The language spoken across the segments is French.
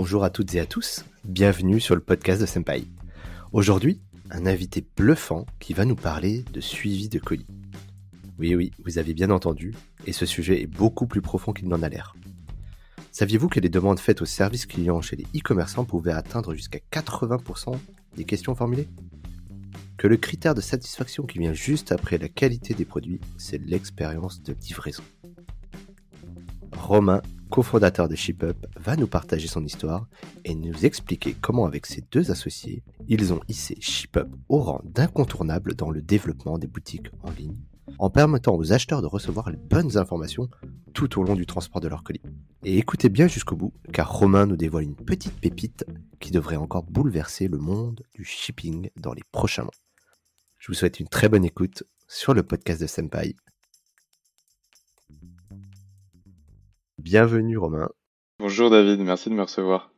Bonjour à toutes et à tous, bienvenue sur le podcast de Senpai. Aujourd'hui, un invité bluffant qui va nous parler de suivi de colis. Oui oui, vous avez bien entendu, et ce sujet est beaucoup plus profond qu'il n'en a l'air. Saviez-vous que les demandes faites aux services clients chez les e-commerçants pouvaient atteindre jusqu'à 80% des questions formulées? Que le critère de satisfaction qui vient juste après la qualité des produits, c'est l'expérience de livraison. Romain cofondateur de ShipUp, va nous partager son histoire et nous expliquer comment avec ses deux associés, ils ont hissé ShipUp au rang d'incontournable dans le développement des boutiques en ligne, en permettant aux acheteurs de recevoir les bonnes informations tout au long du transport de leur colis. Et écoutez bien jusqu'au bout, car Romain nous dévoile une petite pépite qui devrait encore bouleverser le monde du shipping dans les prochains mois. Je vous souhaite une très bonne écoute sur le podcast de Senpai Bienvenue Romain. Bonjour David, merci de me recevoir.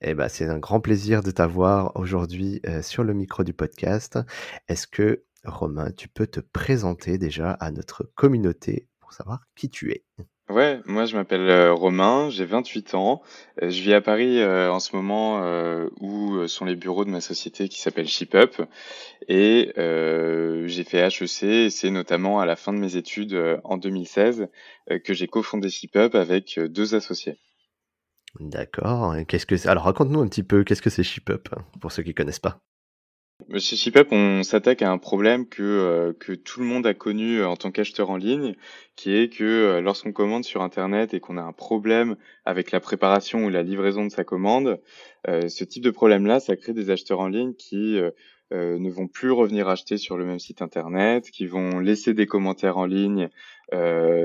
Eh ben, c'est un grand plaisir de t'avoir aujourd'hui euh, sur le micro du podcast. Est-ce que Romain, tu peux te présenter déjà à notre communauté pour savoir qui tu es? Ouais, moi je m'appelle euh, Romain, j'ai 28 ans. Euh, je vis à Paris euh, en ce moment où sont les bureaux de ma société qui s'appelle ShipUp. Et j'ai fait HEC et c'est notamment à la fin de mes études en 2016 que j'ai cofondé ShipUp avec deux associés. D'accord. Qu'est-ce que Alors raconte-nous un petit peu qu'est-ce que c'est ShipUp pour ceux qui connaissent pas? Chez ShipUp, on s'attaque à un problème que, euh, que tout le monde a connu euh, en tant qu'acheteur en ligne, qui est que euh, lorsqu'on commande sur Internet et qu'on a un problème avec la préparation ou la livraison de sa commande, ce type de problème-là, ça crée des acheteurs en ligne qui ne vont plus revenir acheter sur le même site Internet, qui vont laisser des commentaires en ligne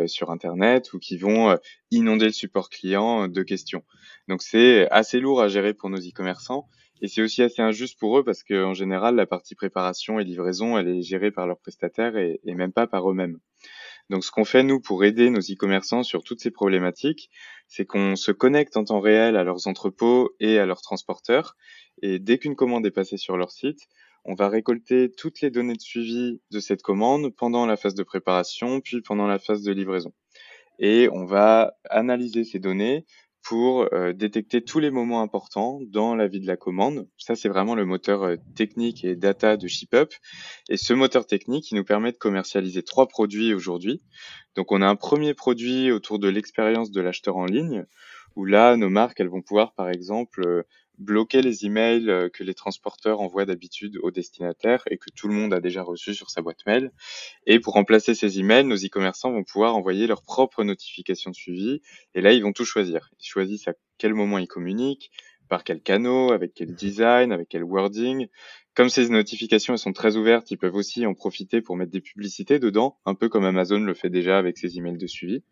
sur Internet ou qui vont inonder le support client de questions. Donc c'est assez lourd à gérer pour nos e-commerçants. Et c'est aussi assez injuste pour eux parce qu'en général, la partie préparation et livraison, elle est gérée par leurs prestataires et, même pas par eux-mêmes. Donc ce qu'on fait, nous, pour aider nos e-commerçants sur toutes ces problématiques, c'est qu'on se connecte en temps réel à leurs entrepôts et à leurs transporteurs. Et dès qu'une commande est passée sur leur site, on va récolter toutes les données de suivi de cette commande pendant la phase de préparation, puis pendant la phase de livraison. Et on va analyser ces données pour euh, détecter tous les moments importants dans la vie de la commande. Ça, c'est vraiment le moteur euh, technique et data de ShipUp. Et ce moteur technique, il nous permet de commercialiser trois produits aujourd'hui. Donc, on a un premier produit autour de l'expérience de l'acheteur en ligne, où là, nos marques, elles vont pouvoir, par exemple, euh, bloquer les emails euh, que les transporteurs envoient d'habitude aux destinataires et que tout le monde a déjà reçu sur sa boîte mail. Et pour remplacer ces emails, nos e-commerçants vont pouvoir envoyer leurs propres notifications de suivi. Et là, ils vont tout choisir. Ils choisissent à quel moment ils communiquent, par quel canot, avec quel design, avec quel wording. Comme ces notifications elles sont très ouvertes, ils peuvent aussi en profiter pour mettre des publicités dedans, un peu comme Amazon le fait déjà avec ses emails de suivi.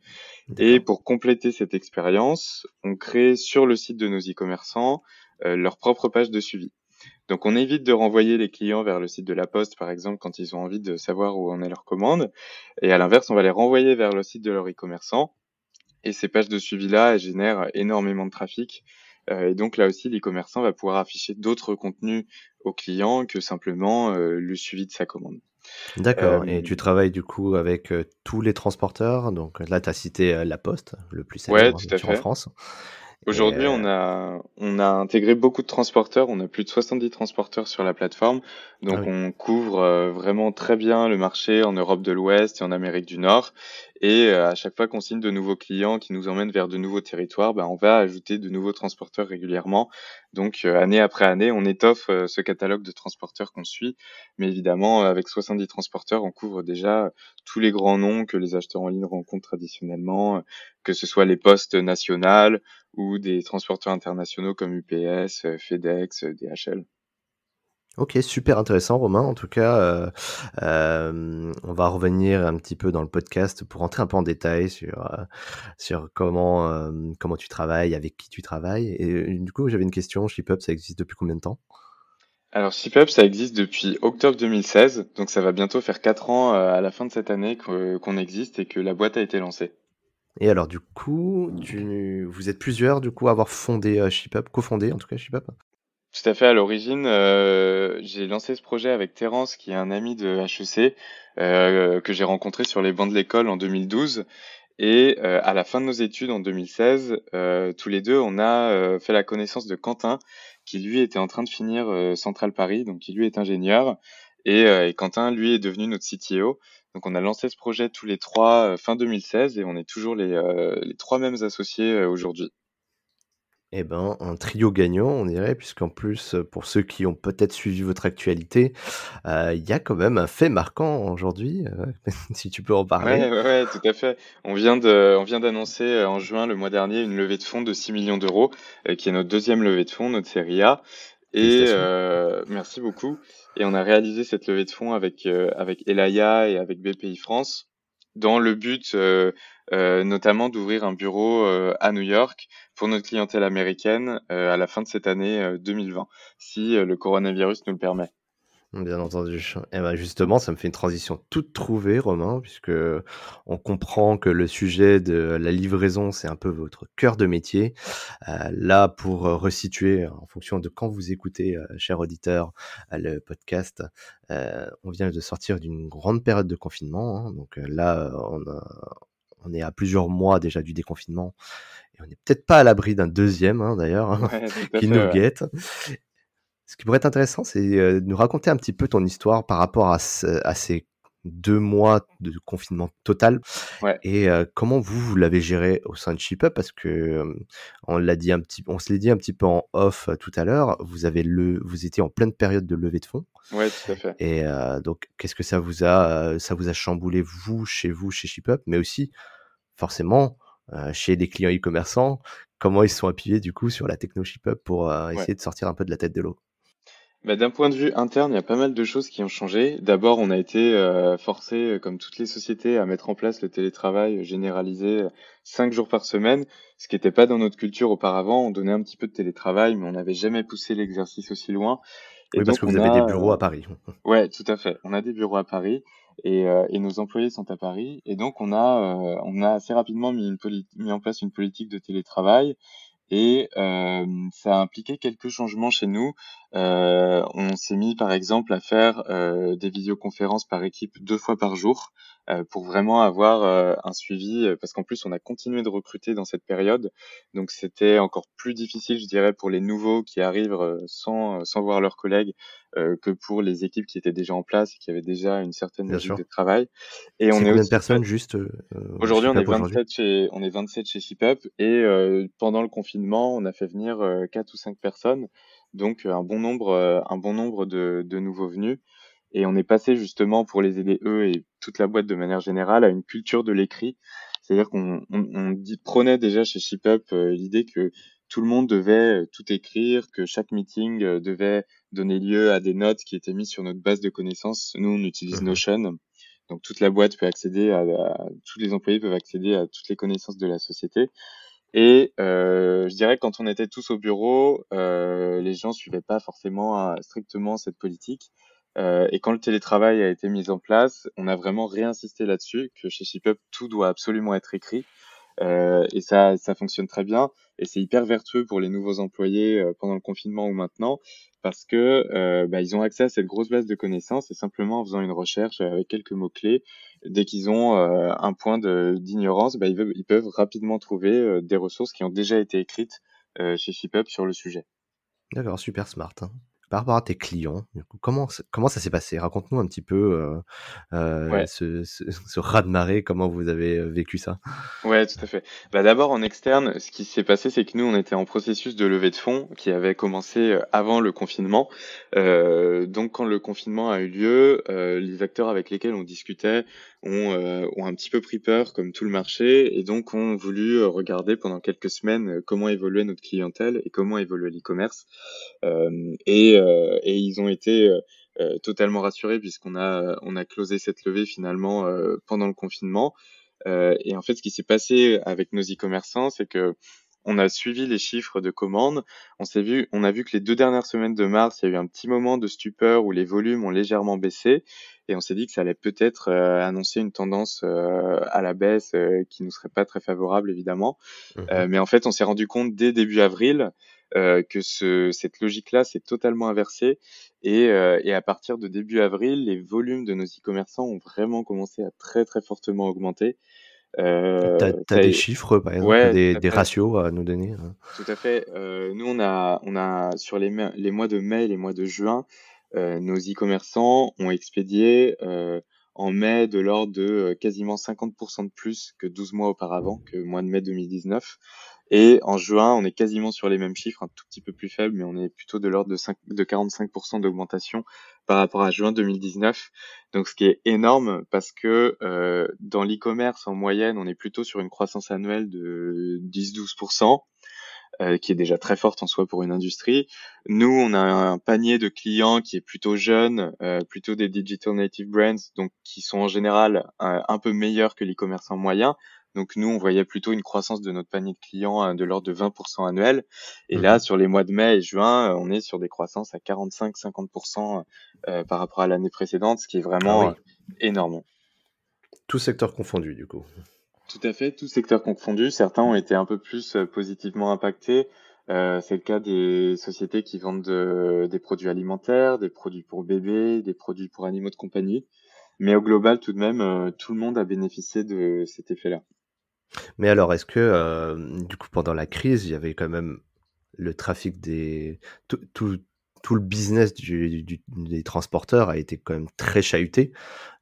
Et pour compléter cette expérience, on crée sur le site de nos e-commerçants leur propre page de suivi. Donc on évite de renvoyer les clients vers le site de la Poste, par exemple, quand ils ont envie de savoir où en est leur commande. Et à l'inverse, on va les renvoyer vers le site de leur e-commerçant. Et ces pages de suivi-là, génèrent énormément de trafic. Euh, et donc là aussi, l'e-commerçant va pouvoir afficher d'autres contenus aux clients que simplement euh, le suivi de sa commande. D'accord. Et tu travailles du coup avec tous les transporteurs? Donc là, tu as cité la Poste, le plus célèbre en France. Aujourd'hui, on a on a intégré beaucoup de transporteurs. On a plus de 70 transporteurs sur la plateforme, donc ah on couvre euh, vraiment très bien le marché en Europe de l'Ouest et en Amérique du Nord. Et euh, à chaque fois qu'on signe de nouveaux clients qui nous emmènent vers de nouveaux territoires, ben, on va ajouter de nouveaux transporteurs régulièrement. Donc euh, année après année, on étoffe ce catalogue de transporteurs qu'on suit. Mais évidemment, avec 70 transporteurs, on couvre déjà tous les grands noms que les acheteurs en ligne rencontrent traditionnellement, que ce soit les postes nationales ou des transporteurs internationaux comme UPS, FedEx, DHL. Ok, super intéressant Romain. En tout cas, euh, euh, on va revenir un petit peu dans le podcast pour rentrer un peu en détail sur, euh, sur comment, comment tu travailles, avec qui tu travailles. Et du coup, j'avais une question. ShipUp, ça existe depuis combien de temps? Alors ShipUp, ça existe depuis octobre 2016. Donc ça va bientôt faire 4 ans à la fin de cette année qu'on existe et que la boîte a été lancée. Et alors, du coup, tu, vous êtes plusieurs, du coup, à avoir fondé ShipUp, cofondé en tout cas ShipUp Tout à fait. À l'origine, euh, j'ai lancé ce projet avec Terence, qui est un ami de HEC, euh, que j'ai rencontré sur les bancs de l'école en 2012. Et à la fin de nos études en 2016, tous les deux, on a fait la connaissance de Quentin, qui lui était en train de finir Central Paris, donc qui lui est ingénieur, et, Quentin, lui, est devenu notre CTO. Donc on a lancé ce projet tous les trois fin 2016 et on est toujours les trois mêmes associés aujourd'hui. Eh ben, un trio gagnant, on dirait, puisqu'en plus, pour ceux qui ont peut-être suivi votre actualité, euh, il y a quand même un fait marquant aujourd'hui, euh, si tu peux en parler. Ouais, ouais, ouais, tout à fait. On vient de, on vient d'annoncer euh, en juin le mois dernier une levée de fonds de 6 millions d'euros, qui est notre deuxième levée de fonds, notre série A. Et merci beaucoup. Et on a réalisé cette levée de fonds avec avec Elaya et avec BPI France dans le but euh, euh, notamment d'ouvrir un bureau euh, à New York pour notre clientèle américaine à la fin de cette année 2020, si le coronavirus nous le permet. Bien entendu. Et eh ben justement, ça me fait une transition toute trouvée, Romain, puisque on comprend que le sujet de la livraison, c'est un peu votre cœur de métier. Euh, là, pour resituer, en fonction de quand vous écoutez, euh, cher auditeur, euh, le podcast, on vient de sortir d'une grande période de confinement. Hein. donc là, on, on est à plusieurs mois déjà du déconfinement et on n'est peut-être pas à l'abri d'un deuxième, hein, d'ailleurs, hein, qui nous guette. Ce qui pourrait être intéressant, c'est euh, de nous raconter un petit peu ton histoire par rapport à, ces deux mois de confinement total. Et euh, comment vous, vous l'avez géré au sein de ShipUp parce que euh, on l'a dit un petit on se l'est dit un petit peu en off tout à l'heure. Vous avez le vous étiez en pleine période de levée de fonds. Ouais tout à fait. Et donc qu'est-ce que ça vous a ça vous a chamboulé vous chez vous chez ShipUp mais aussi forcément chez les clients e-commerçants comment ils se sont appuyés du coup sur la techno ShipUp pour essayer de sortir un peu de la tête de l'eau? Bah, d'un point de vue interne, il y a pas mal de choses qui ont changé. D'abord, on a été euh, forcé, euh, comme toutes les sociétés, à mettre en place le télétravail généralisé euh, cinq jours par semaine, ce qui n'était pas dans notre culture auparavant. On donnait un petit peu de télétravail, mais on n'avait jamais poussé l'exercice aussi loin. oui, parce que vous avez des bureaux à Paris. ouais, tout à fait. On a des bureaux à Paris et, et nos employés sont à Paris. Et donc, on a, on a assez rapidement mis, une mis en place une politique de télétravail et euh, ça a impliqué quelques changements chez nous. Euh, on s'est mis par exemple à faire euh, des visioconférences par équipe deux fois par jour euh, pour vraiment avoir euh, un suivi, euh, parce qu'en plus on a continué de recruter dans cette période, donc c'était encore plus difficile, je dirais, pour les nouveaux qui arrivent sans, sans voir leurs collègues que pour les équipes qui étaient déjà en place et qui avaient déjà une certaine mesure de travail. Et on est, de personnes juste Aujourd'hui, on est 27 chez on est 27 chez ShipUp et pendant le confinement, on a fait venir quatre ou cinq personnes, donc un bon nombre un bon nombre de, de nouveaux venus. Et on est passé justement pour les aider eux et toute la boîte de manière générale à une culture de l'écrit. C'est-à-dire qu'on on, on prenait déjà chez ShipUp euh, l'idée que tout le monde devait euh, tout écrire, que chaque meeting euh, devait donner lieu à des notes qui étaient mises sur notre base de connaissances. Nous, on utilise mhm. Notion. Donc toute la boîte peut accéder à, tous les employés peuvent accéder à toutes les connaissances de la société. Et euh, je dirais que quand on était tous au bureau, euh, les gens suivaient pas forcément strictement cette politique. Euh, et quand le télétravail a été mis en place, on a vraiment réinsisté là-dessus, que chez ShipUp, tout doit absolument être écrit. Euh, et ça, ça fonctionne très bien. Et c'est hyper vertueux pour les nouveaux employés euh, pendant le confinement ou maintenant, parce que euh, bah, ils ont accès à cette grosse base de connaissances et simplement en faisant une recherche avec quelques mots-clés, dès qu'ils ont un point d'ignorance, bah, ils peuvent rapidement trouver des ressources qui ont déjà été écrites chez ShipUp sur le sujet. D'accord, super smart. Hein par rapport à tes clients, comment, comment ça s'est passé? Raconte-nous un petit peu euh, euh ce, ce, ce raz-de-marée, comment vous avez euh, vécu ça? Ouais, tout à fait. Bah, D'abord, en externe, ce qui s'est passé, c'est que nous, on était en processus de levée de fonds qui avait commencé euh, avant le confinement. Euh, donc, quand le confinement a eu lieu, euh, les acteurs avec lesquels on discutait ont, euh, ont, un petit peu pris peur, comme tout le marché, et donc ont voulu regarder pendant quelques semaines comment évoluait notre clientèle et comment évoluait l'e-commerce. et euh, et ils ont été euh, euh, totalement rassurés puisqu'on a on a closé cette levée finalement pendant le confinement. et en fait, ce qui s'est passé avec nos e-commerçants, c'est que on a suivi les chiffres de commandes. On s'est vu, on a vu que les deux dernières semaines de mars, il y a eu un petit moment de stupeur où les volumes ont légèrement baissé, et on s'est dit que ça allait peut-être annoncer une tendance à la baisse qui nous serait pas très favorable évidemment. Mmh mais en fait, on s'est rendu compte dès début avril euh, que ce, cette logique-là s'est totalement inversée et, euh, et, à partir de début avril, les volumes de nos e-commerçants ont vraiment commencé à très très fortement augmenter. Euh, tu as, des chiffres, par exemple, des, ratios à nous donner hein Tout à fait. Euh, nous, on a, on a sur les, les mois de mai et les mois de juin, euh, nos e-commerçants ont expédié en mai de l'ordre de quasiment 50% de plus que 12 mois auparavant, que mois de mai 2019. Et en juin, on est quasiment sur les mêmes chiffres, un tout petit peu plus faible, mais on est plutôt de l'ordre de, de 45% d'augmentation par rapport à juin 2019. Donc ce qui est énorme parce que euh, dans l'e-commerce, en moyenne, on est plutôt sur une croissance annuelle de 10-12%. Euh, qui est déjà très forte en soi pour une industrie. Nous, on a un panier de clients qui est plutôt jeune, euh, plutôt des digital native brands, donc qui sont en général un peu meilleurs que l'e-commerce en moyen. Donc nous, on voyait plutôt une croissance de notre panier de clients euh, de l'ordre de 20% annuel. Et là, mhm. sur les mois de mai et juin, euh, on est sur des croissances à 45-50% euh, par rapport à l'année précédente, ce qui est vraiment ah énorme. Tout secteur confondu, du coup. Tout à fait, tout secteur confondu. Certains ont été un peu plus positivement impactés. c'est le cas des sociétés qui vendent des produits alimentaires, des produits pour bébés, des produits pour animaux de compagnie. Mais au global, tout de même, tout le monde a bénéficié de cet effet-là. Mais alors, est-ce que, euh, du coup, pendant la crise, il y avait quand même le trafic des... Tout, tout, le business du, des transporteurs a été quand même très chahuté.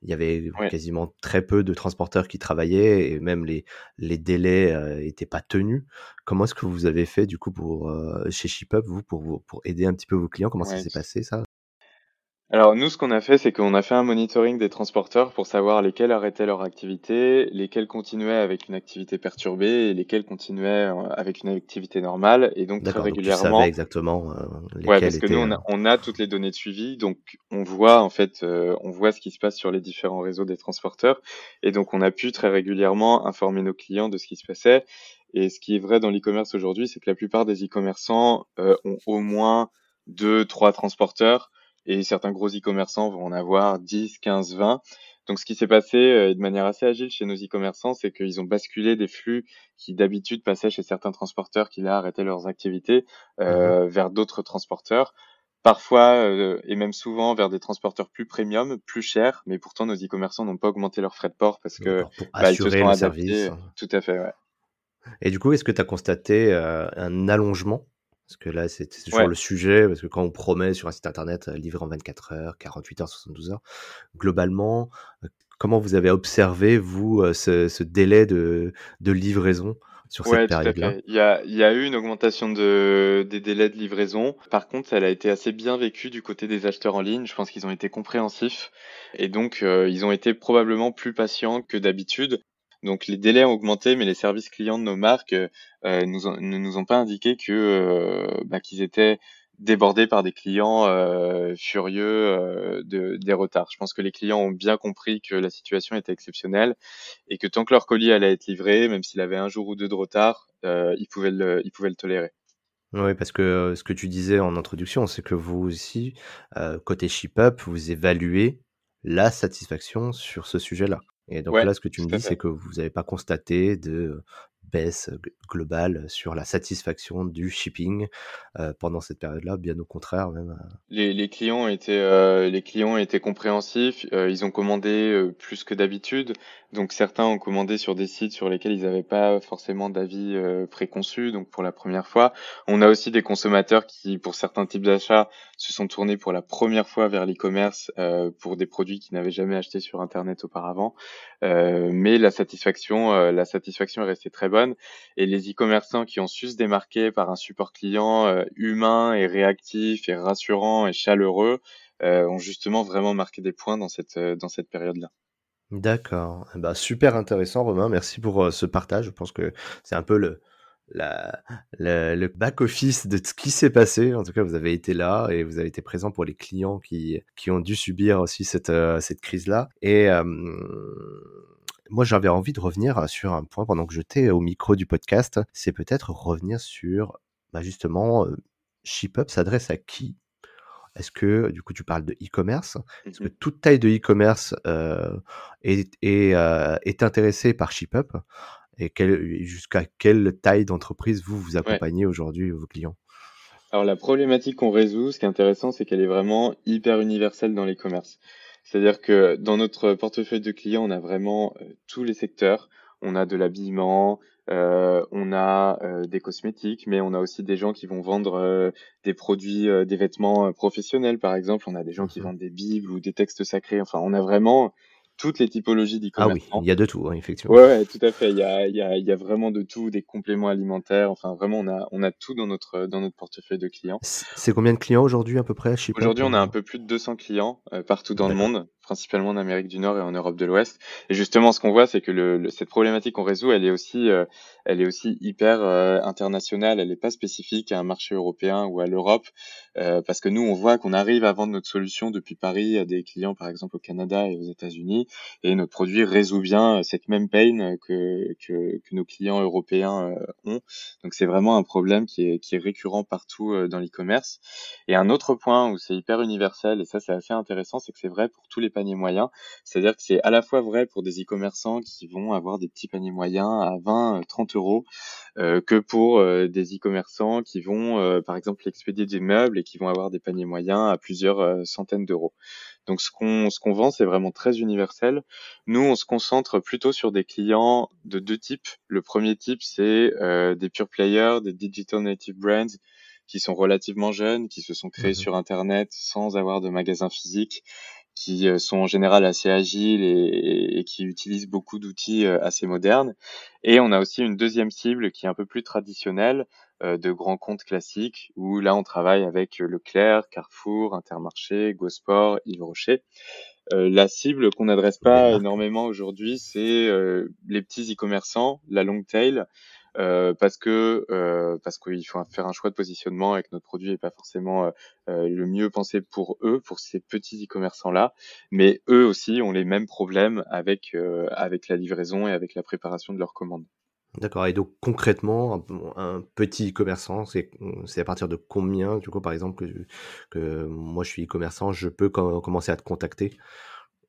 Il y avait quasiment très peu de transporteurs qui travaillaient et même les, les délais n'étaient euh, pas tenus. Comment est-ce que vous avez fait, du coup, pour, euh, chez ShipUp, vous, pour, pour aider un petit peu vos clients? Comment ça s'est passé, ça? Alors nous, ce qu'on a fait, c'est qu'on a fait un monitoring des transporteurs pour savoir lesquels arrêtaient leur activité, lesquels continuaient avec une activité perturbée et lesquels continuaient euh, avec une activité normale. Et donc très régulièrement. Donc, exactement. Euh, ouais, parce que nous, on a, euh, on a, toutes les données de suivi, donc on voit en fait, on voit ce qui se passe sur les différents réseaux des transporteurs, et donc on a pu très régulièrement informer nos clients de ce qui se passait. Et ce qui est vrai dans l'e-commerce aujourd'hui, c'est que la plupart des e-commerçants ont au moins deux, trois transporteurs et certains gros e-commerçants vont en avoir 10, 15, 20. Donc ce qui s'est passé euh, de manière assez agile chez nos e-commerçants, c'est qu'ils ont basculé des flux qui d'habitude passaient chez certains transporteurs qui là arrêtaient leurs activités euh, mmh vers d'autres transporteurs. Parfois euh, et même souvent vers des transporteurs plus premium, plus chers, mais pourtant nos e-commerçants n'ont pas augmenté leurs frais de port parce que pour bah, ils se sont adaptés. Tout à fait, ouais. Et du coup, est-ce que tu as constaté un allongement parce que là, c'est toujours le sujet, parce que quand on promet sur un site internet euh, livré en 24 heures, 48 heures, 72 heures, globalement, euh, comment vous avez observé, vous, euh, ce, délai de, livraison sur cette période-là? il, y a, il y a eu une augmentation de, des délais de livraison. Par contre, elle a été assez bien vécue du côté des acheteurs en ligne. Je pense qu'ils ont été compréhensifs et donc ils ont été probablement plus patients que d'habitude. Donc les délais ont augmenté, mais les services clients de nos marques euh, nous ne nous ont pas indiqué que euh, bah, qu'ils étaient débordés par des clients euh, furieux de, des retards. Je pense que les clients ont bien compris que la situation était exceptionnelle et que tant que leur colis allait être livré, même s'il avait un jour ou deux de retard, ils pouvaient le, ils pouvaient le tolérer. Oui, parce que ce que tu disais en introduction, c'est que vous aussi, côté ShipUp, vous évaluez la satisfaction sur ce sujet-là. Et donc là, ce que tu me dis, c'est que vous n'avez pas constaté de baisse globale sur la satisfaction du shipping pendant cette période-là, bien au contraire même. Les, clients étaient les clients étaient compréhensifs, ils ont commandé plus que d'habitude, donc certains ont commandé sur des sites sur lesquels ils n'avaient pas forcément d'avis préconçus, donc pour la première fois. On a aussi des consommateurs qui, pour certains types d'achats, se sont tournés pour la première fois vers l'e-commerce pour des produits qu'ils n'avaient jamais achetés sur internet auparavant. Mais la satisfaction, la satisfaction est restée très bonne et les e-commerçants qui ont su se démarquer par un support client euh, humain et réactif et rassurant et chaleureux euh, ont justement vraiment marqué des points dans cette, euh, dans cette période-là. D'accord. Eh ben, super intéressant, Romain. Merci pour ce partage. Je pense que c'est un peu le, la, le back-office de ce qui s'est passé. En tout cas, vous avez été là et vous avez été présent pour les clients qui, qui ont dû subir aussi cette, cette crise-là. Et moi, j'avais envie de revenir sur un point pendant que j'étais au micro du podcast. C'est peut-être revenir sur, bah justement, ShipUp s'adresse à qui? Est-ce que, du coup, tu parles de e-commerce? Est-ce que mmh toute taille de e-commerce est, est, est, intéressée par ShipUp Et jusqu'à quelle taille d'entreprise vous vous accompagnez aujourd'hui vos clients? Alors la problématique qu'on résout, ce qui est intéressant, c'est qu'elle est vraiment hyper universelle dans l'e-commerce. C'est-à-dire que dans notre portefeuille de clients, on a vraiment euh, tous les secteurs. on a de l'habillement, euh, on a euh, des cosmétiques, mais on a aussi des gens qui vont vendre des produits, des vêtements professionnels, par exemple. On a des gens qui mmh vendent des bibles ou des textes sacrés. Enfin, on a vraiment toutes les typologies d'e-commerce. Ah oui, il y a de tout, hein, effectivement. Ouais, tout à fait. Il y a, il y, a, il y a vraiment de tout, des compléments alimentaires. Enfin, vraiment, on a, on a tout dans notre, dans notre portefeuille de clients. C'est combien de clients aujourd'hui à peu près Aujourd'hui, on a un peu plus de 200 clients euh, partout dans le monde, principalement en Amérique du Nord et en Europe de l'Ouest. Et justement, ce qu'on voit, c'est que cette problématique qu'on résout, elle est aussi, euh, elle est aussi hyper euh, internationale. Elle n'est pas spécifique à un marché européen ou à l'Europe, parce que nous, on voit qu'on arrive à vendre notre solution depuis Paris à des clients, par exemple au Canada et aux États-Unis et notre produit résout bien euh, cette même pain que, que, nos clients européens euh, ont. Donc c'est vraiment un problème qui est, qui est récurrent partout euh, dans l'e-commerce. Et un autre point où c'est hyper universel, et ça c'est assez intéressant, c'est que c'est vrai pour tous les paniers moyens. C'est-à-dire que c'est à la fois vrai pour des e-commerçants qui vont avoir des petits paniers moyens à 20, 30 euros, euh, que pour des e-commerçants qui vont, par exemple, expédier des meubles et qui vont avoir des paniers moyens à plusieurs centaines d'euros. Donc ce qu'on ce qu'on vend, c'est vraiment très universel. Nous, on se concentre plutôt sur des clients de deux types. Le premier type, c'est euh, des pure players, des digital native brands qui sont relativement jeunes, qui se sont créés mmh sur Internet sans avoir de magasin physique, qui euh, sont en général assez agiles et, et qui utilisent beaucoup d'outils euh, assez modernes. Et on a aussi une deuxième cible qui est un peu plus traditionnelle, euh, de grands comptes classiques où là on travaille avec Leclerc, Carrefour, Intermarché, Gosport, Yves Rocher. Euh, la cible qu'on n'adresse pas énormément aujourd'hui, c'est euh, les petits e-commerçants, la long tail, parce que parce qu'il faut faire un choix de positionnement et que notre produit n'est pas forcément le mieux pensé pour eux, pour ces petits e-commerçants là, mais eux aussi ont les mêmes problèmes avec avec la livraison et avec la préparation de leurs commandes. D'accord. Et donc concrètement, un, petit e-commerçant, c'est à partir de combien, du coup, par exemple, que, que moi je suis e-commerçant, je peux commencer à te contacter?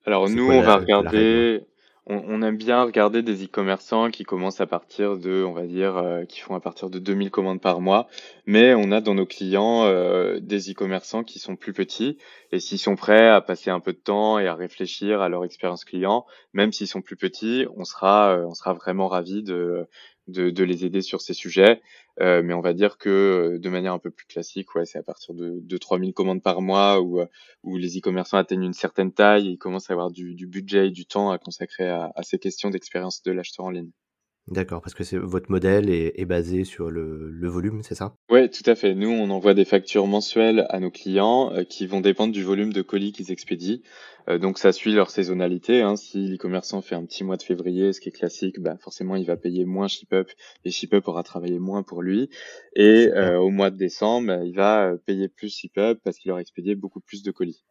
Alors nous, on va regarder, on, aime bien regarder des e-commerçants qui commencent à partir de, on va dire, euh, qui font à partir de 2000 commandes par mois, mais on a dans nos clients euh, des e-commerçants qui sont plus petits. Et s'ils sont prêts à passer un peu de temps et à réfléchir à leur expérience client, même s'ils sont plus petits, on sera, euh, on sera vraiment ravis de, de, les aider sur ces sujets. Euh, mais on va dire que de manière un peu plus classique, ouais, c'est à partir de, de 3000 commandes par mois où, où les e-commerçants atteignent une certaine taille et ils commencent à avoir du, budget et du temps à consacrer à ces questions d'expérience de l'acheteur en ligne. D'accord, parce que c'est votre modèle est, est basé sur le, le volume, c'est ça? Oui, tout à fait. Nous, on envoie des factures mensuelles à nos clients euh, qui vont dépendre du volume de colis qu'ils expédient. Euh, donc, ça suit leur saisonnalité. Hein. Si l'e-commerçant fait un petit mois de février, ce qui est classique, bah, forcément, il va payer moins ShipUp et ShipUp aura travaillé moins pour lui. Et euh, au mois de décembre, bah, il va payer plus ShipUp parce qu'il aura expédié beaucoup plus de colis.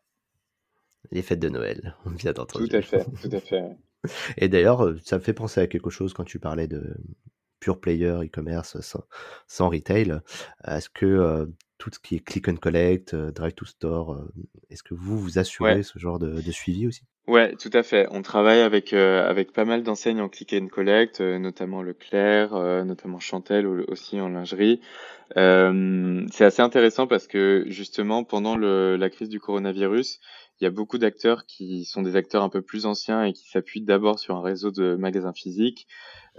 Les fêtes de Noël, on vient d'entendre. Tout à fait, tout à fait. Et d'ailleurs, euh, ça me fait penser à quelque chose quand tu parlais de pure player e-commerce sans, sans, retail. Est-ce que euh, tout ce qui est click and collect, euh, drive to store, est-ce que vous vous assurez ce genre de, de, suivi aussi? Ouais, tout à fait. On travaille avec avec pas mal d'enseignes en click and collect, notamment Leclerc, notamment Chantel aussi en lingerie. c'est assez intéressant parce que justement pendant le, la crise du coronavirus, il y a beaucoup d'acteurs qui sont des acteurs un peu plus anciens et qui s'appuient d'abord sur un réseau de magasins physiques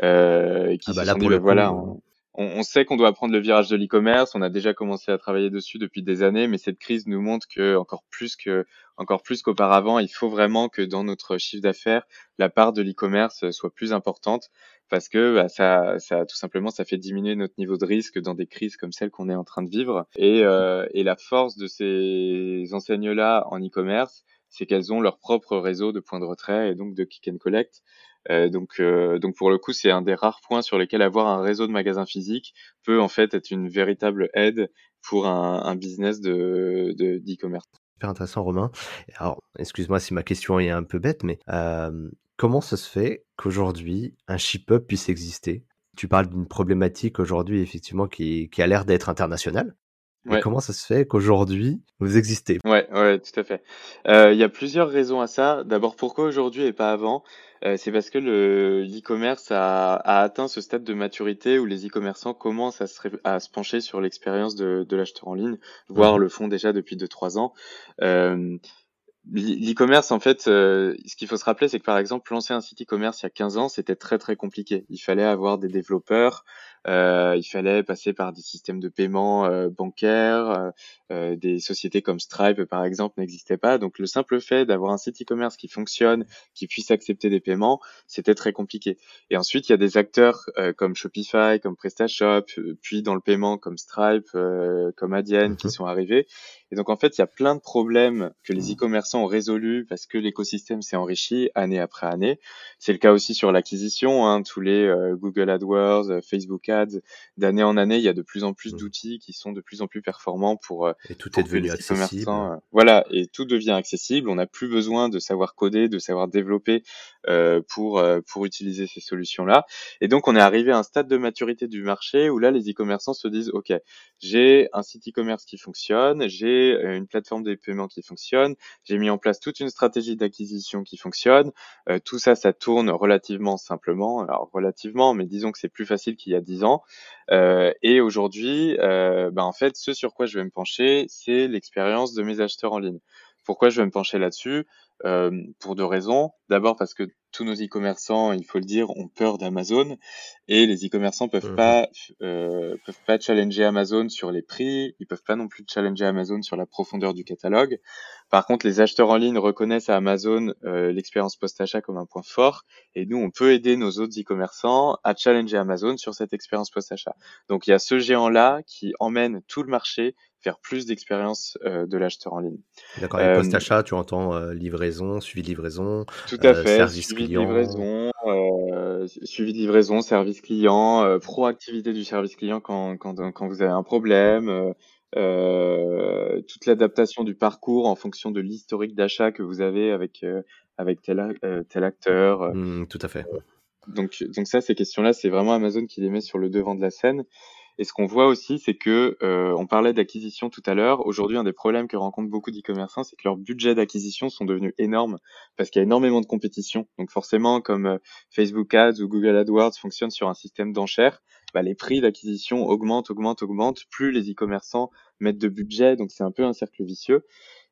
euh, et qui ah bah dit, bah voilà, on, on, sait qu'on doit prendre le virage de l'e-commerce. On a déjà commencé à travailler dessus depuis des années, mais cette crise nous montre que encore plus que encore plus qu'auparavant, il faut vraiment que dans notre chiffre d'affaires, la part de l'e-commerce soit plus importante parce que bah, ça, ça, tout simplement, ça fait diminuer notre niveau de risque dans des crises comme celle qu'on est en train de vivre. Et, euh, et la force de ces enseignes-là en e-commerce, c'est qu'elles ont leur propre réseau de points de retrait et donc de kick and collect. Euh, donc, euh, donc pour le coup, c'est un des rares points sur lesquels avoir un réseau de magasins physiques peut en fait être une véritable aide pour un, un business de d'e-commerce. Super intéressant, Romain. Alors, excuse-moi si ma question est un peu bête, mais euh, comment ça se fait qu'aujourd'hui un ship-up puisse exister? Tu parles d'une problématique aujourd'hui effectivement qui a l'air d'être internationale. Comment ça se fait qu'aujourd'hui vous existez? Ouais, ouais, tout à fait. Euh, il y a plusieurs raisons à ça. D'abord, pourquoi aujourd'hui et pas avant? Euh, C'est parce que le e-commerce a, a, atteint ce stade de maturité où les e-commerçants commencent à se, à se pencher sur l'expérience de, de l'acheteur en ligne, voire mmh le font déjà depuis 2-3 ans. Euh, L'e-commerce, en fait, euh, ce qu'il faut se rappeler, c'est que par exemple, lancer un site e-commerce il y a 15 ans, c'était très très compliqué. Il fallait avoir des développeurs, il fallait passer par des systèmes de paiement euh, bancaires, euh, des sociétés comme Stripe par exemple n'existaient pas. Donc le simple fait d'avoir un site e-commerce qui fonctionne, qui puisse accepter des paiements, c'était très compliqué. Et ensuite, il y a des acteurs comme Shopify, comme PrestaShop, puis dans le paiement comme Stripe, comme Adyen qui mhm. sont arrivés. Et donc en fait, il y a plein de problèmes que les e-commerçants ont résolus parce que l'écosystème s'est enrichi année après année. C'est le cas aussi sur l'acquisition, hein, tous les Google AdWords, Facebook d'année en année, il y a de plus en plus mmh. d'outils qui sont de plus en plus performants pour euh, et tout est devenu accessible. Euh, voilà, et tout devient accessible. On n'a plus besoin de savoir coder, de savoir développer pour pour utiliser ces solutions-là. Et donc, on est arrivé à un stade de maturité du marché où là, les e-commerçants se disent, ok, j'ai un site e-commerce qui fonctionne, j'ai une plateforme de paiement qui fonctionne, j'ai mis en place toute une stratégie d'acquisition qui fonctionne. tout ça, ça tourne relativement simplement. Alors relativement, mais disons que c'est plus facile qu'il y a 10 ans. Euh, et aujourd'hui, euh, bah, en fait, ce sur quoi je vais me pencher, c'est l'expérience de mes acheteurs en ligne. Pourquoi je vais me pencher là-dessus? Euh, Pour deux raisons. D'abord parce que tous nos e-commerçants, il faut le dire, ont peur d'Amazon et les e-commerçants peuvent mmh pas euh, peuvent pas challenger Amazon sur les prix, ils peuvent pas non plus challenger Amazon sur la profondeur du catalogue. Par contre, les acheteurs en ligne reconnaissent à Amazon euh, l'expérience post-achat comme un point fort et nous, on peut aider nos autres e-commerçants à challenger Amazon sur cette expérience post-achat. Donc, il y a ce géant-là qui emmène tout le marché vers plus d'expérience euh, de l'acheteur en ligne. D'accord, et post-achat, tu entends livraison, suivi de livraison, tout à fait, service suivi de livraison, euh, suivi de livraison, service client, euh, proactivité du service client quand, quand, quand vous avez un problème, euh, euh toute l'adaptation du parcours en fonction de l'historique d'achat que vous avez avec, euh, avec tel, tel acteur. Mmh, tout à fait. Donc, donc ça, ces questions-là, c'est vraiment Amazon qui les met sur le devant de la scène. Et ce qu'on voit aussi, c'est que euh, on parlait d'acquisition tout à l'heure. Aujourd'hui, un des problèmes que rencontrent beaucoup d'e-commerçants, c'est que leurs budgets d'acquisition sont devenus énormes parce qu'il y a énormément de compétition. Donc forcément, comme euh, Facebook Ads ou Google AdWords fonctionnent sur un système d'enchères, bah, les prix d'acquisition augmentent, augmentent, augmentent. Plus les e-commerçants mettent de budget, donc c'est un peu un cercle vicieux.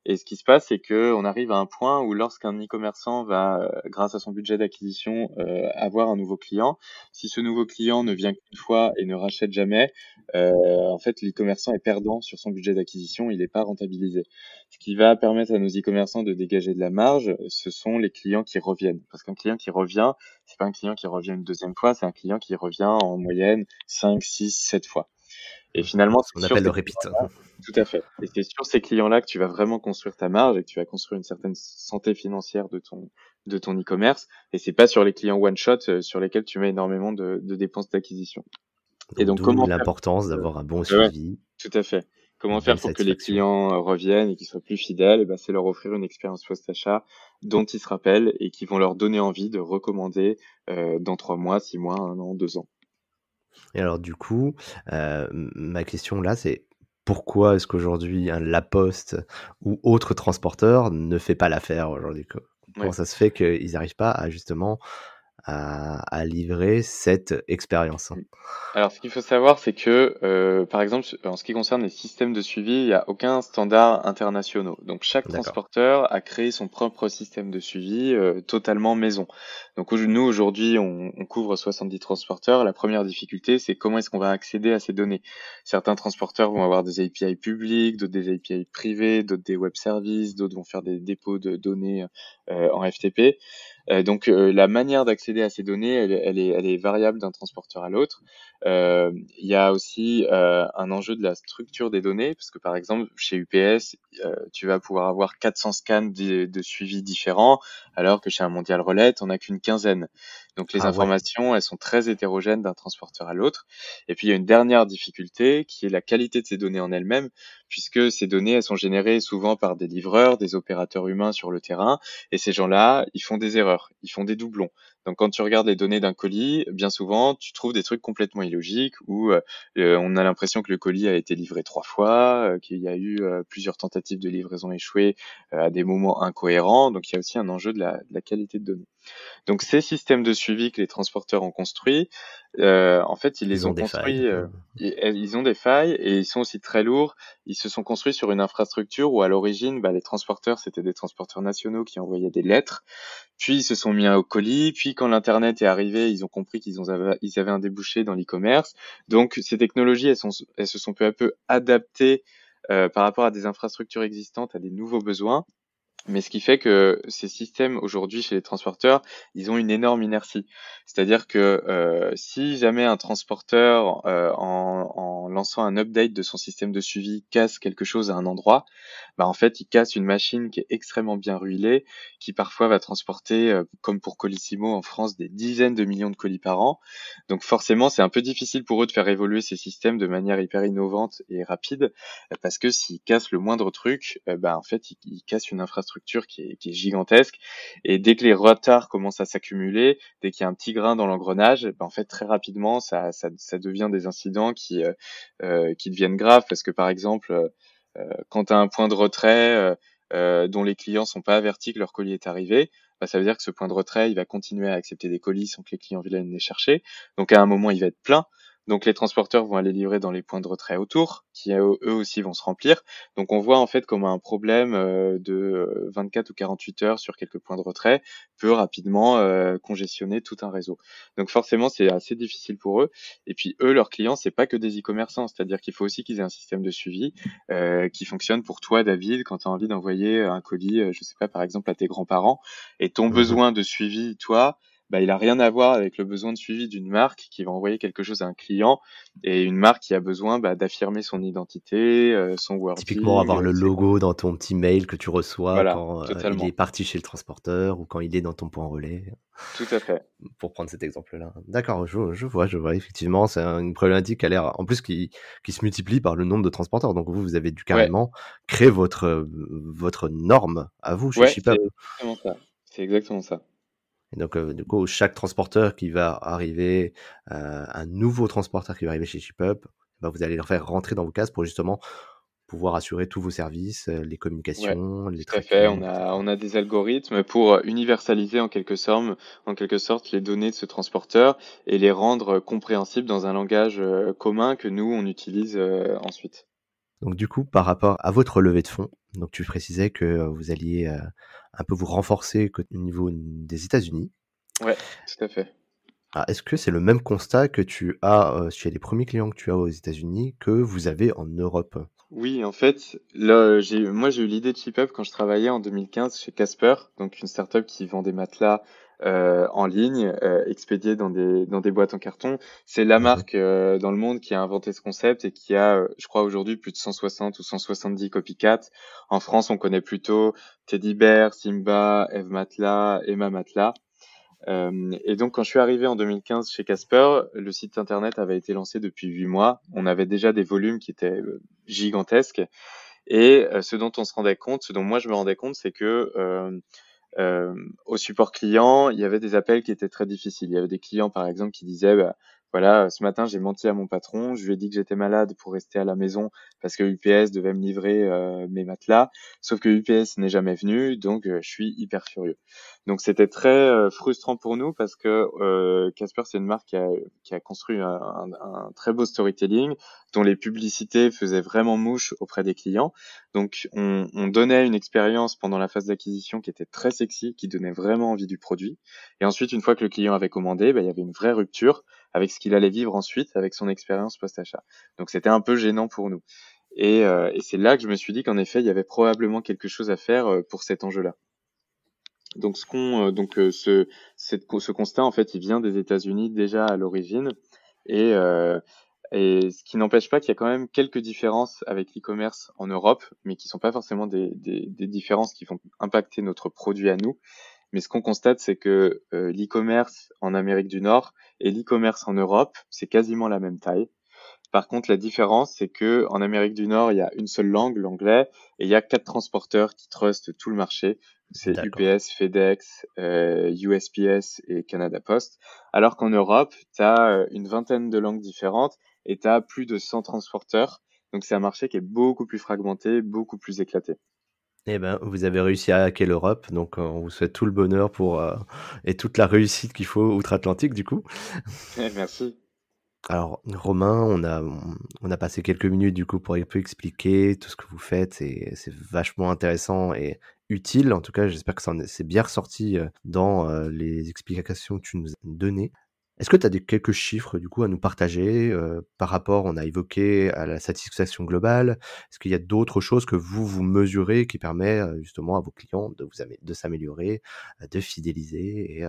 Et ce qui se passe, c'est que on arrive à un point où lorsqu'un e-commerçant va, euh, grâce à son budget d'acquisition, euh, avoir un nouveau client, si ce nouveau client ne vient qu'une fois et ne rachète jamais, euh, en fait, l'e-commerçant est perdant sur son budget d'acquisition, il n'est pas rentabilisé. Ce qui va permettre à nos e-commerçants de dégager de la marge, ce sont les clients qui reviennent. Parce qu'un client qui revient, c'est pas un client qui revient une deuxième fois, c'est un client qui revient en moyenne 5, 6, 7 fois. Et finalement, on appelle le repeat. Tout à fait. Et c'est sur ces clients-là que tu vas vraiment construire ta marge et que tu vas construire une certaine santé financière de ton de ton e-commerce. Et c'est pas sur les clients one shot euh, sur lesquels tu mets énormément de, de dépenses d'acquisition. Et donc, comment l'importance d'avoir un bon suivi. tout à fait. Comment faire pour que les clients euh, reviennent et qu'ils soient plus fidèles? Et ben, C'est leur offrir une expérience post-achat dont ils se rappellent et qui vont leur donner envie de recommander euh, dans trois mois, six mois, un an, deux ans. Et alors du coup, euh, ma question là, c'est pourquoi est-ce qu'aujourd'hui La Poste ou autre transporteur ne fait pas l'affaire aujourd'hui? Comment ça se fait qu'ils n'arrivent pas à justement à, livrer cette expérience. Alors, ce qu'il faut savoir, c'est que, euh, par exemple, en ce qui concerne les systèmes de suivi, il n'y a aucun standard international. Donc, chaque transporteur a créé son propre système de suivi euh, totalement maison. Donc, nous, aujourd'hui, on, on, couvre 70 transporteurs. La première difficulté, c'est comment est-ce qu'on va accéder à ces données. Certains transporteurs vont avoir des API publics, d'autres des API privés, d'autres des web services, d'autres vont faire des dépôts de données euh, en FTP. Euh, donc euh, la manière d'accéder à ces données, elle, est, variable d'un transporteur à l'autre. Euh, il y a aussi un enjeu de la structure des données, parce que par exemple chez UPS, tu vas pouvoir avoir 400 scans de, de, suivi différents, alors que chez un Mondial Relais, on n'a qu'une quinzaine. Donc les ah informations, elles sont très hétérogènes d'un transporteur à l'autre. Et puis il y a une dernière difficulté qui est la qualité de ces données en elles-mêmes, puisque ces données, elles sont générées souvent par des livreurs, des opérateurs humains sur le terrain, et ces gens-là, ils font des erreurs, ils font des doublons. Donc quand tu regardes les données d'un colis, bien souvent, tu trouves des trucs complètement illogiques où euh, euh, on a l'impression que le colis a été livré trois fois, euh, qu'il y a eu plusieurs tentatives de livraison échouées à des moments incohérents. Donc il y a aussi un enjeu de la, de la qualité de données. Donc ces systèmes de suivi que les transporteurs ont construits, euh, en fait, ils les ont, construits. Euh, ils, ont des failles et ils sont aussi très lourds. Ils se sont construits sur une infrastructure où, à l'origine, bah, les transporteurs c'était des transporteurs nationaux qui envoyaient des lettres. Puis ils se sont mis au colis. Puis quand l'internet est arrivé, ils ont compris qu'ils avaient, ils avaient un débouché dans l'e-commerce. Donc ces technologies, elles, sont, elles se sont peu à peu adaptées euh, par rapport à des infrastructures existantes, à des nouveaux besoins. Mais ce qui fait que ces systèmes aujourd'hui chez les transporteurs, ils ont une énorme inertie. C'est-à-dire que euh, si jamais un transporteur, euh, en, lançant un update de son système de suivi, casse quelque chose à un endroit, bah en fait, il casse une machine qui est extrêmement bien ruilée, qui parfois va transporter, euh, comme pour Colissimo en France, des dizaines de millions de colis par an. Donc forcément, c'est un peu difficile pour eux de faire évoluer ces systèmes de manière hyper innovante et rapide, parce que s'ils cassent le moindre truc, bah en fait, ils cassent une infrastructure qui est, qui est, gigantesque. Et dès que les retards commencent à s'accumuler, dès qu'il y a un petit grain dans l'engrenage, ben en fait très rapidement ça, ça, devient des incidents qui, euh, euh qui deviennent graves parce que par exemple euh, quand tu as un point de retrait dont les clients sont pas avertis que leur colis est arrivé, bah, ça veut dire que ce point de retrait, il va continuer à accepter des colis sans que les clients viennent les chercher. Donc à un moment, il va être plein. Donc les transporteurs vont aller livrer dans les points de retrait autour, qui eux aussi vont se remplir. Donc on voit en fait comment un problème euh, de 24 ou 48 heures sur quelques points de retrait peut rapidement euh, congestionner tout un réseau. Donc forcément c'est assez difficile pour eux. Et puis eux leurs clients c'est pas que des e-commerçants, c'est-à-dire qu'il faut aussi qu'ils aient un système de suivi euh, qui fonctionne pour toi David quand tu as envie d'envoyer un colis, je sais pas par exemple à tes grands-parents et ton mmh besoin de suivi toi bah, il a rien à voir avec le besoin de suivi d'une marque qui va envoyer quelque chose à un client et une marque qui a besoin bah, d'affirmer son identité, euh, son wording. Typiquement avoir le logo dans ton petit mail que tu reçois quand euh, il est parti chez le transporteur ou quand il est dans ton point relais. Tout à fait. Pour prendre cet exemple-là. D'accord, je, je, vois, je vois. Effectivement, c'est une problématique qui a l'air, en plus, qui, qui se multiplie par le nombre de transporteurs. Donc vous, vous avez dû carrément créer votre, votre norme à vous chez ouais, C'est exactement ça. Et donc, euh, du coup, chaque transporteur qui va arriver, euh, un nouveau transporteur qui va arriver chez ShipUp, bah, vous allez leur faire rentrer dans vos cases pour justement pouvoir assurer tous vos services, euh, les communications, les tout à fait. On a, on a des algorithmes pour universaliser en quelque sorte, en quelque sorte les données de ce transporteur et les rendre compréhensibles dans un langage commun que nous on utilise ensuite. Donc du coup, par rapport à votre levée de fonds, donc tu précisais que vous alliez un peu vous renforcer au niveau des États-Unis. Ouais, tout à fait. Est-ce que c'est le même constat que tu as euh, chez les premiers clients que tu as aux États-Unis que vous avez en Europe? Oui, en fait, là, moi j'ai eu l'idée de ShipUp quand je travaillais en 2015 chez Casper, donc une startup qui vend des matelas en ligne, euh, expédié dans des dans des boîtes en carton. C'est la marque euh, dans le monde qui a inventé ce concept et qui a, euh, je crois aujourd'hui, plus de 160 ou 170 copycats. En France, on connaît plutôt Teddy Bear, Simba, Eve Matla, Emma Matla. Euh, et donc, quand je suis arrivé en 2015 chez Casper, le site internet avait été lancé depuis huit mois. On avait déjà des volumes qui étaient gigantesques. Et ce dont on se rendait compte, ce dont moi je me rendais compte, c'est que euh, au support client, il y avait des appels qui étaient très difficiles. Il y avait des clients, par exemple, qui disaient, bah, voilà, ce matin, j'ai menti à mon patron, je lui ai dit que j'étais malade pour rester à la maison parce que UPS devait me livrer euh, mes matelas, sauf que UPS n'est jamais venu, donc euh, je suis hyper furieux. Donc c'était très euh, frustrant pour nous parce que Casper, c'est une marque qui a, qui a construit un, un, très beau storytelling, dont les publicités faisaient vraiment mouche auprès des clients. Donc on, on donnait une expérience pendant la phase d'acquisition qui était très sexy, qui donnait vraiment envie du produit. Et ensuite, une fois que le client avait commandé, bah, il y avait une vraie rupture avec ce qu'il allait vivre ensuite avec son expérience post-achat. Donc c'était un peu gênant pour nous. Et, euh, et c'est là que je me suis dit qu'en effet, il y avait probablement quelque chose à faire euh, pour cet enjeu-là. Donc ce qu'on, euh, donc ce, cette, ce constat en fait, il vient des États-Unis déjà à l'origine, et, et ce qui n'empêche pas qu'il y a quand même quelques différences avec l'e-commerce en Europe, mais qui sont pas forcément des, des, des, différences qui vont impacter notre produit à nous. Mais ce qu'on constate, c'est que euh, l'e-commerce en Amérique du Nord et l'e-commerce en Europe, c'est quasiment la même taille. Par contre, la différence, c'est que en Amérique du Nord, il y a une seule langue, l'anglais, et il y a quatre transporteurs qui trustent tout le marché. C'est UPS, FedEx, euh, USPS et Canada Post. Alors qu'en Europe, tu as euh, une vingtaine de langues différentes et tu as plus de 100 transporteurs. Donc c'est un marché qui est beaucoup plus fragmenté, beaucoup plus éclaté. Eh ben, vous avez réussi à hacker l'Europe, donc on vous souhaite tout le bonheur pour et toute la réussite qu'il faut outre-Atlantique du coup. merci. Alors, Romain, on a, on a passé quelques minutes du coup pour un peu expliquer tout ce que vous faites et c'est vachement intéressant et utile. En tout cas, j'espère que ça s'est bien ressorti dans les explications que tu nous as données. Est-ce que tu as des, quelques chiffres du coup à nous partager par rapport, on a évoqué à la satisfaction globale? Est-ce qu'il y a d'autres choses que vous vous mesurez qui permet justement à vos clients de vous de s'améliorer, de fidéliser et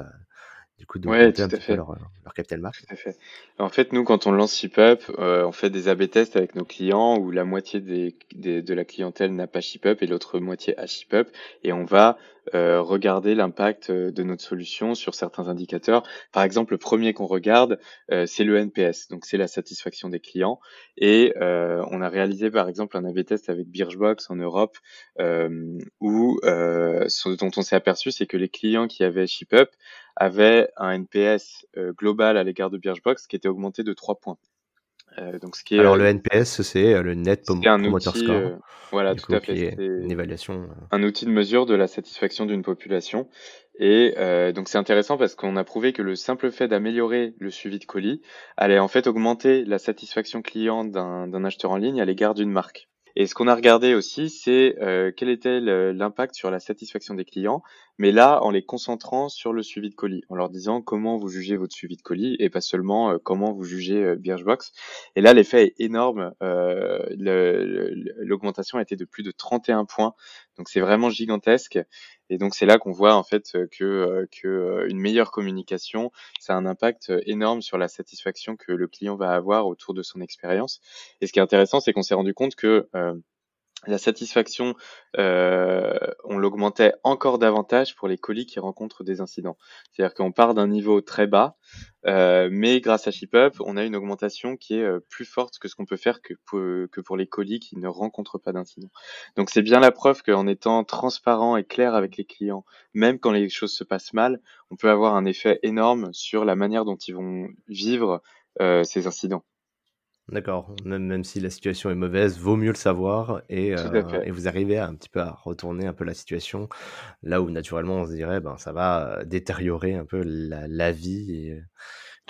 du coup, de ouais, tout à fait. leur, leur capital marque? Tout à fait. En fait, nous, quand on lance ShipUp, euh, on fait des A/B tests avec nos clients où la moitié des, des de la clientèle n'a pas ShipUp et l'autre moitié a ShipUp, et on va euh, regarder l'impact euh, de notre solution sur certains indicateurs. Par exemple, le premier qu'on regarde, euh, c'est le NPS, donc c'est la satisfaction des clients. Et on a réalisé par exemple un A/B test avec Birchbox en Europe, où ce dont on s'est aperçu, c'est que les clients qui avaient ShipUp avait un NPS global à l'égard de Birchbox qui était augmenté de 3 points. Euh, donc ce qui est, Alors le NPS, c'est euh, le Net Promoter Score. voilà, tout à fait. Une évaluation. Un outil de mesure de la satisfaction d'une population. Et donc c'est intéressant parce qu'on a prouvé que le simple fait d'améliorer le suivi de colis allait en fait augmenter la satisfaction client d'un acheteur en ligne à l'égard d'une marque. Et ce qu'on a regardé aussi, c'est euh, quel était l'impact sur la satisfaction des clients, mais là en les concentrant sur le suivi de colis, en leur disant comment vous jugez votre suivi de colis et pas seulement euh, comment vous jugez euh, Birchbox. Et là, l'effet est énorme. Euh, L'augmentation a été de plus de 31 points, donc c'est vraiment gigantesque. Et donc c'est là qu'on voit en fait que, euh, que euh, une meilleure communication, ça a un impact énorme sur la satisfaction que le client va avoir autour de son expérience. Et ce qui est intéressant, c'est qu'on s'est rendu compte que euh, la satisfaction, euh, on l'augmentait encore davantage pour les colis qui rencontrent des incidents. C'est-à-dire qu'on part d'un niveau très bas, euh, mais grâce à ShipUp, on a une augmentation qui est euh, plus forte que ce qu'on peut faire que pour, que pour les colis qui ne rencontrent pas d'incidents. Donc c'est bien la preuve qu'en étant transparent et clair avec les clients, même quand les choses se passent mal, on peut avoir un effet énorme sur la manière dont ils vont vivre ces incidents. D'accord. Même, même si la situation est mauvaise, vaut mieux le savoir et, euh, et vous arrivez à un petit peu à retourner un peu la situation là où naturellement on se dirait ben ça va détériorer un peu la, la vie et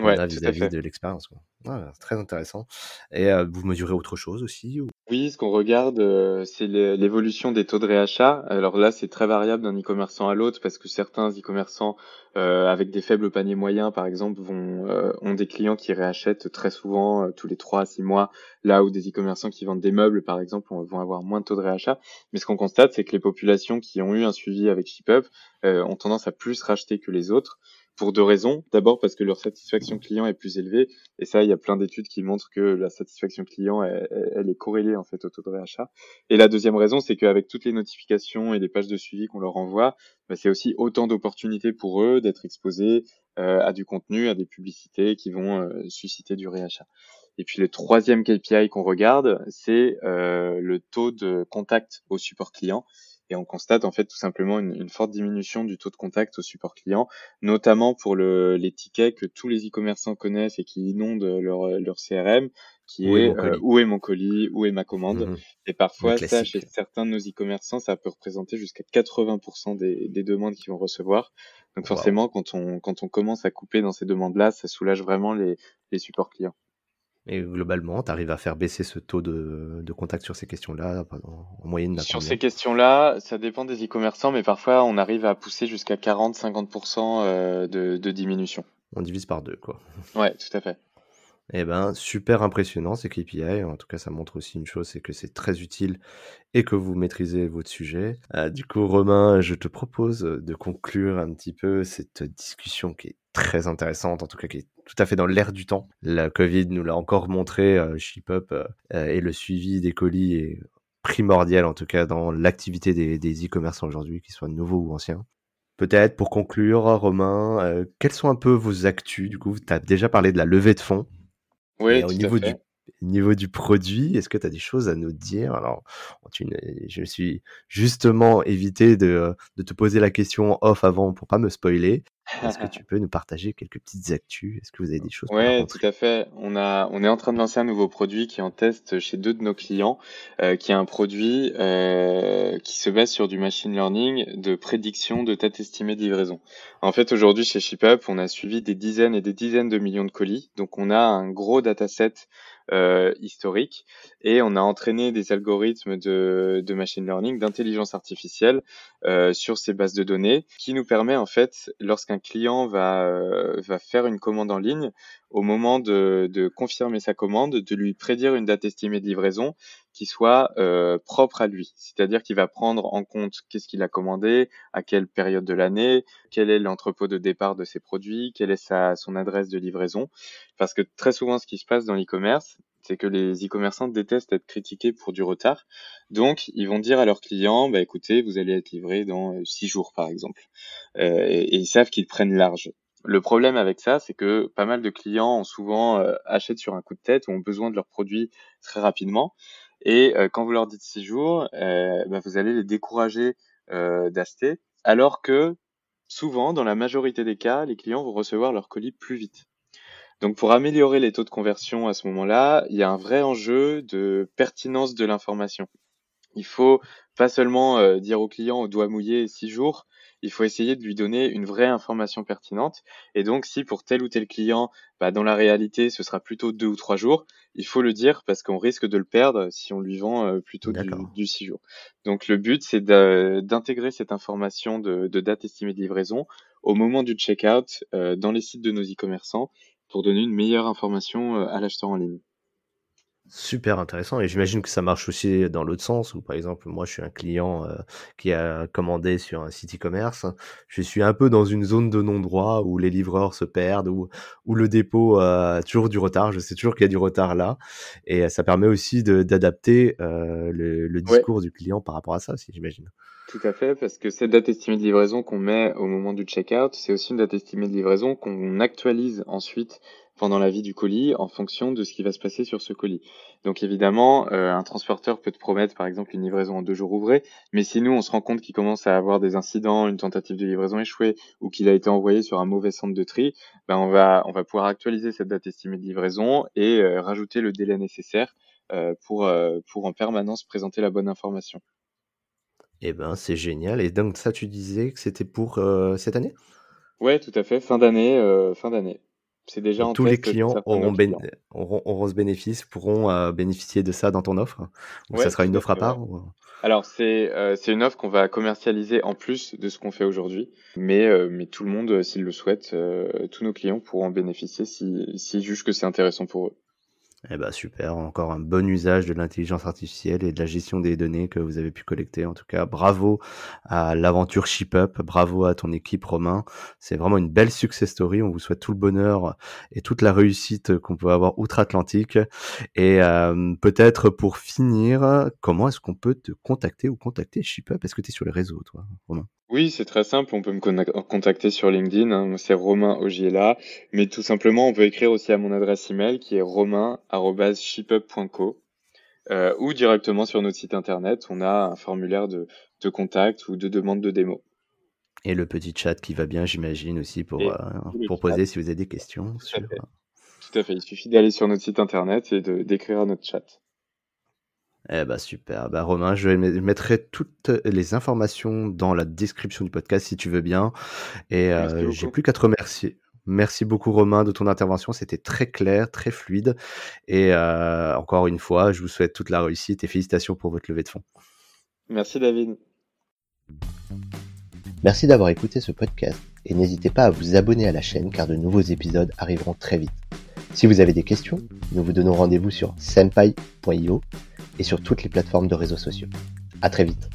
vis-à-vis de l'expérience. c'est très intéressant. Et vous mesurez autre chose aussi ou... Oui, ce qu'on regarde, euh, c'est l'évolution des taux de réachat. Alors là, c'est très variable d'un e-commerçant à l'autre parce que certains e-commerçants euh, avec des faibles paniers moyens, par exemple, vont euh, ont des clients qui réachètent très souvent tous les trois à six mois, là où des e-commerçants qui vendent des meubles, par exemple, vont avoir moins de taux de réachat. Mais ce qu'on constate, c'est que les populations qui ont eu un suivi avec ShipUp ont tendance à plus racheter que les autres pour deux raisons. D'abord parce que leur satisfaction client est plus élevée, et ça, il y a plein d'études qui montrent que la satisfaction client, elle, est corrélée en fait au taux de réachat. Et la deuxième raison, c'est qu'avec toutes les notifications et les pages de suivi qu'on leur envoie, bah, c'est aussi autant d'opportunités pour eux d'être exposés euh, à du contenu, à des publicités qui vont euh, susciter du réachat. Et puis le troisième KPI qu'on regarde, c'est euh, le taux de contact au support client et on constate en fait tout simplement une, une, forte diminution du taux de contact au support client, notamment pour le, les tickets que tous les e-commerçants connaissent et qui inondent leur, leur CRM, qui est, euh, où est mon colis, où est ma commande. Mhm. Et parfois, ça, chez certains de nos e-commerçants, ça peut représenter jusqu'à 80% des, des, demandes qu'ils vont recevoir. Donc forcément, quand on quand on commence à couper dans ces demandes-là, ça soulage vraiment les, les supports clients. Et globalement, tu arrives à faire baisser ce taux de, de contact sur ces questions-là en moyenne Sur ces questions-là, ça dépend des e-commerçants, mais parfois on arrive à pousser jusqu'à 40-50% euh, de, de diminution. On divise par deux, quoi. Ouais, tout à fait. Eh ben, super impressionnant ces KPI. En tout cas, ça montre aussi une chose, c'est que c'est très utile et que vous maîtrisez votre sujet. Euh, du coup, Romain, je te propose de conclure un petit peu cette discussion qui est très intéressante, en tout cas qui est tout à fait dans l'air du temps. La Covid nous l'a encore montré, euh, ShipUp euh, et le suivi des colis est primordial, en tout cas dans l'activité des e-commerçants aujourd'hui, qu'ils soient nouveaux ou anciens. Peut-être pour conclure, Romain, euh, quels sont un peu vos actus? Du coup, tu as déjà parlé de la levée de fonds. Oui, au niveau du niveau du produit, est-ce que tu as des choses à nous dire? Alors, tu, je me suis justement évité de, de, te poser la question off avant pour pas me spoiler. Est-ce que tu peux nous partager quelques petites actus? Est-ce que vous avez des choses Ouais, tout à fait. On a, on est en train de lancer un nouveau produit qui est en test chez deux de nos clients, euh, qui est un produit euh, qui se base sur du machine learning de prédiction de date estimée de livraison. En fait, aujourd'hui chez ShipUp, on a suivi des dizaines et des dizaines de millions de colis, donc on a un gros dataset euh, historique et on a entraîné des algorithmes de, de machine learning, d'intelligence artificielle euh, sur ces bases de données qui nous permet en fait, lorsqu'un client va, euh, va faire une commande en ligne, au moment de, de, confirmer sa commande, de lui prédire une date estimée de livraison qui soit euh, propre à lui. C'est-à-dire qu'il va prendre en compte qu'est-ce qu'il a commandé, à quelle période de l'année, quel est l'entrepôt de départ de ses produits, quelle est sa, son adresse de livraison. Parce que très souvent, ce qui se passe dans l'e-commerce, c'est que les e-commerçants détestent être critiqués pour du retard. Donc, ils vont dire à leurs clients, bah, écoutez, vous allez être livré dans euh, six jours, par exemple. Euh, et, ils savent qu'ils prennent large. Le problème avec ça, c'est que pas mal de clients ont souvent euh, achètent sur un coup de tête ou ont besoin de leurs produits très rapidement. Et euh, quand vous leur dites six jours, bah, vous allez les décourager d'acheter, alors que souvent, dans la majorité des cas, les clients vont recevoir leur colis plus vite. Donc pour améliorer les taux de conversion à ce moment-là, il y a un vrai enjeu de pertinence de l'information. Il faut pas seulement euh, dire au client au doigt mouillé six jours, il faut essayer de lui donner une vraie information pertinente. Et donc si pour tel ou tel client, bah, dans la réalité ce sera plutôt deux ou trois jours, il faut le dire parce qu'on risque de le perdre si on lui vend euh, plutôt du, six jours. Donc le but c'est d'intégrer cette information de, date estimée de livraison au moment du checkout euh, dans les sites de nos e-commerçants pour donner une meilleure information euh, à l'acheteur en ligne. Super intéressant et j'imagine que ça marche aussi dans l'autre sens où par exemple moi je suis un client euh, qui a commandé sur un site e-commerce, je suis un peu dans une zone de non-droit où les livreurs se perdent ou où le dépôt a toujours du retard, je sais toujours qu'il y a du retard là et ça permet aussi d'adapter euh, le, discours du client par rapport à ça aussi j'imagine. Tout à fait, parce que cette date estimée de livraison qu'on met au moment du checkout, c'est aussi une date estimée de livraison qu'on actualise ensuite pendant la vie du colis en fonction de ce qui va se passer sur ce colis. Donc évidemment, euh, un transporteur peut te promettre par exemple une livraison en deux jours ouvrés, mais si nous on se rend compte qu'il commence à avoir des incidents, une tentative de livraison échouée ou qu'il a été envoyé sur un mauvais centre de tri, ben on va on va pouvoir actualiser cette date estimée de livraison et euh, rajouter le délai nécessaire euh, pour pour en permanence présenter la bonne information. Eh ben, c'est génial. Et donc, ça, tu disais que c'était pour cette année? Ouais, tout à fait. Fin d'année, fin d'année. C'est déjà en tous les clients auront, auront, ce bénéfice, pourront bénéficier de ça dans ton offre? Ou ça sera une offre à part Alors, c'est c'est une offre qu'on va commercialiser en plus de ce qu'on fait aujourd'hui. Mais, mais tout le monde, s'il le souhaite, tous nos clients pourront en bénéficier s'ils si, jugent que c'est intéressant pour eux. Eh ben super, encore un bon usage de l'intelligence artificielle et de la gestion des données que vous avez pu collecter. En tout cas, bravo à l'aventure ShipUp, bravo à ton équipe Romain. C'est vraiment une belle success story. On vous souhaite tout le bonheur et toute la réussite qu'on peut avoir outre-Atlantique. Et euh, peut-être pour finir, comment est-ce qu'on peut te contacter ou contacter ShipUp Est-ce que tu sur les réseaux, toi, Romain? Oui, c'est très simple. On peut me contacter sur LinkedIn. Hein. C'est Romain Ogiela. Mais tout simplement, on peut écrire aussi à mon adresse email qui est romain.shipup.co euh, ou directement sur notre site internet. On a un formulaire de, contact ou de demande de démo. Et le petit chat qui va bien, j'imagine, aussi pour, euh, pour poser si vous avez des questions. Tout, à, fait. Tout à fait. Il suffit d'aller sur notre site internet et d'écrire à notre chat. Eh bah super. Bah Romain, je mettrai toutes les informations dans la description du podcast si tu veux bien. Et euh, j'ai plus qu'à te remercier. Merci beaucoup Romain de ton intervention, c'était très clair, très fluide. Et euh, encore une fois, je vous souhaite toute la réussite et félicitations pour votre levée de fonds. Merci David. Merci d'avoir écouté ce podcast et n'hésitez pas à vous abonner à la chaîne car de nouveaux épisodes arriveront très vite. Si vous avez des questions, nous vous donnons rendez-vous sur senpai.io et sur toutes les plateformes de réseaux sociaux. À très vite.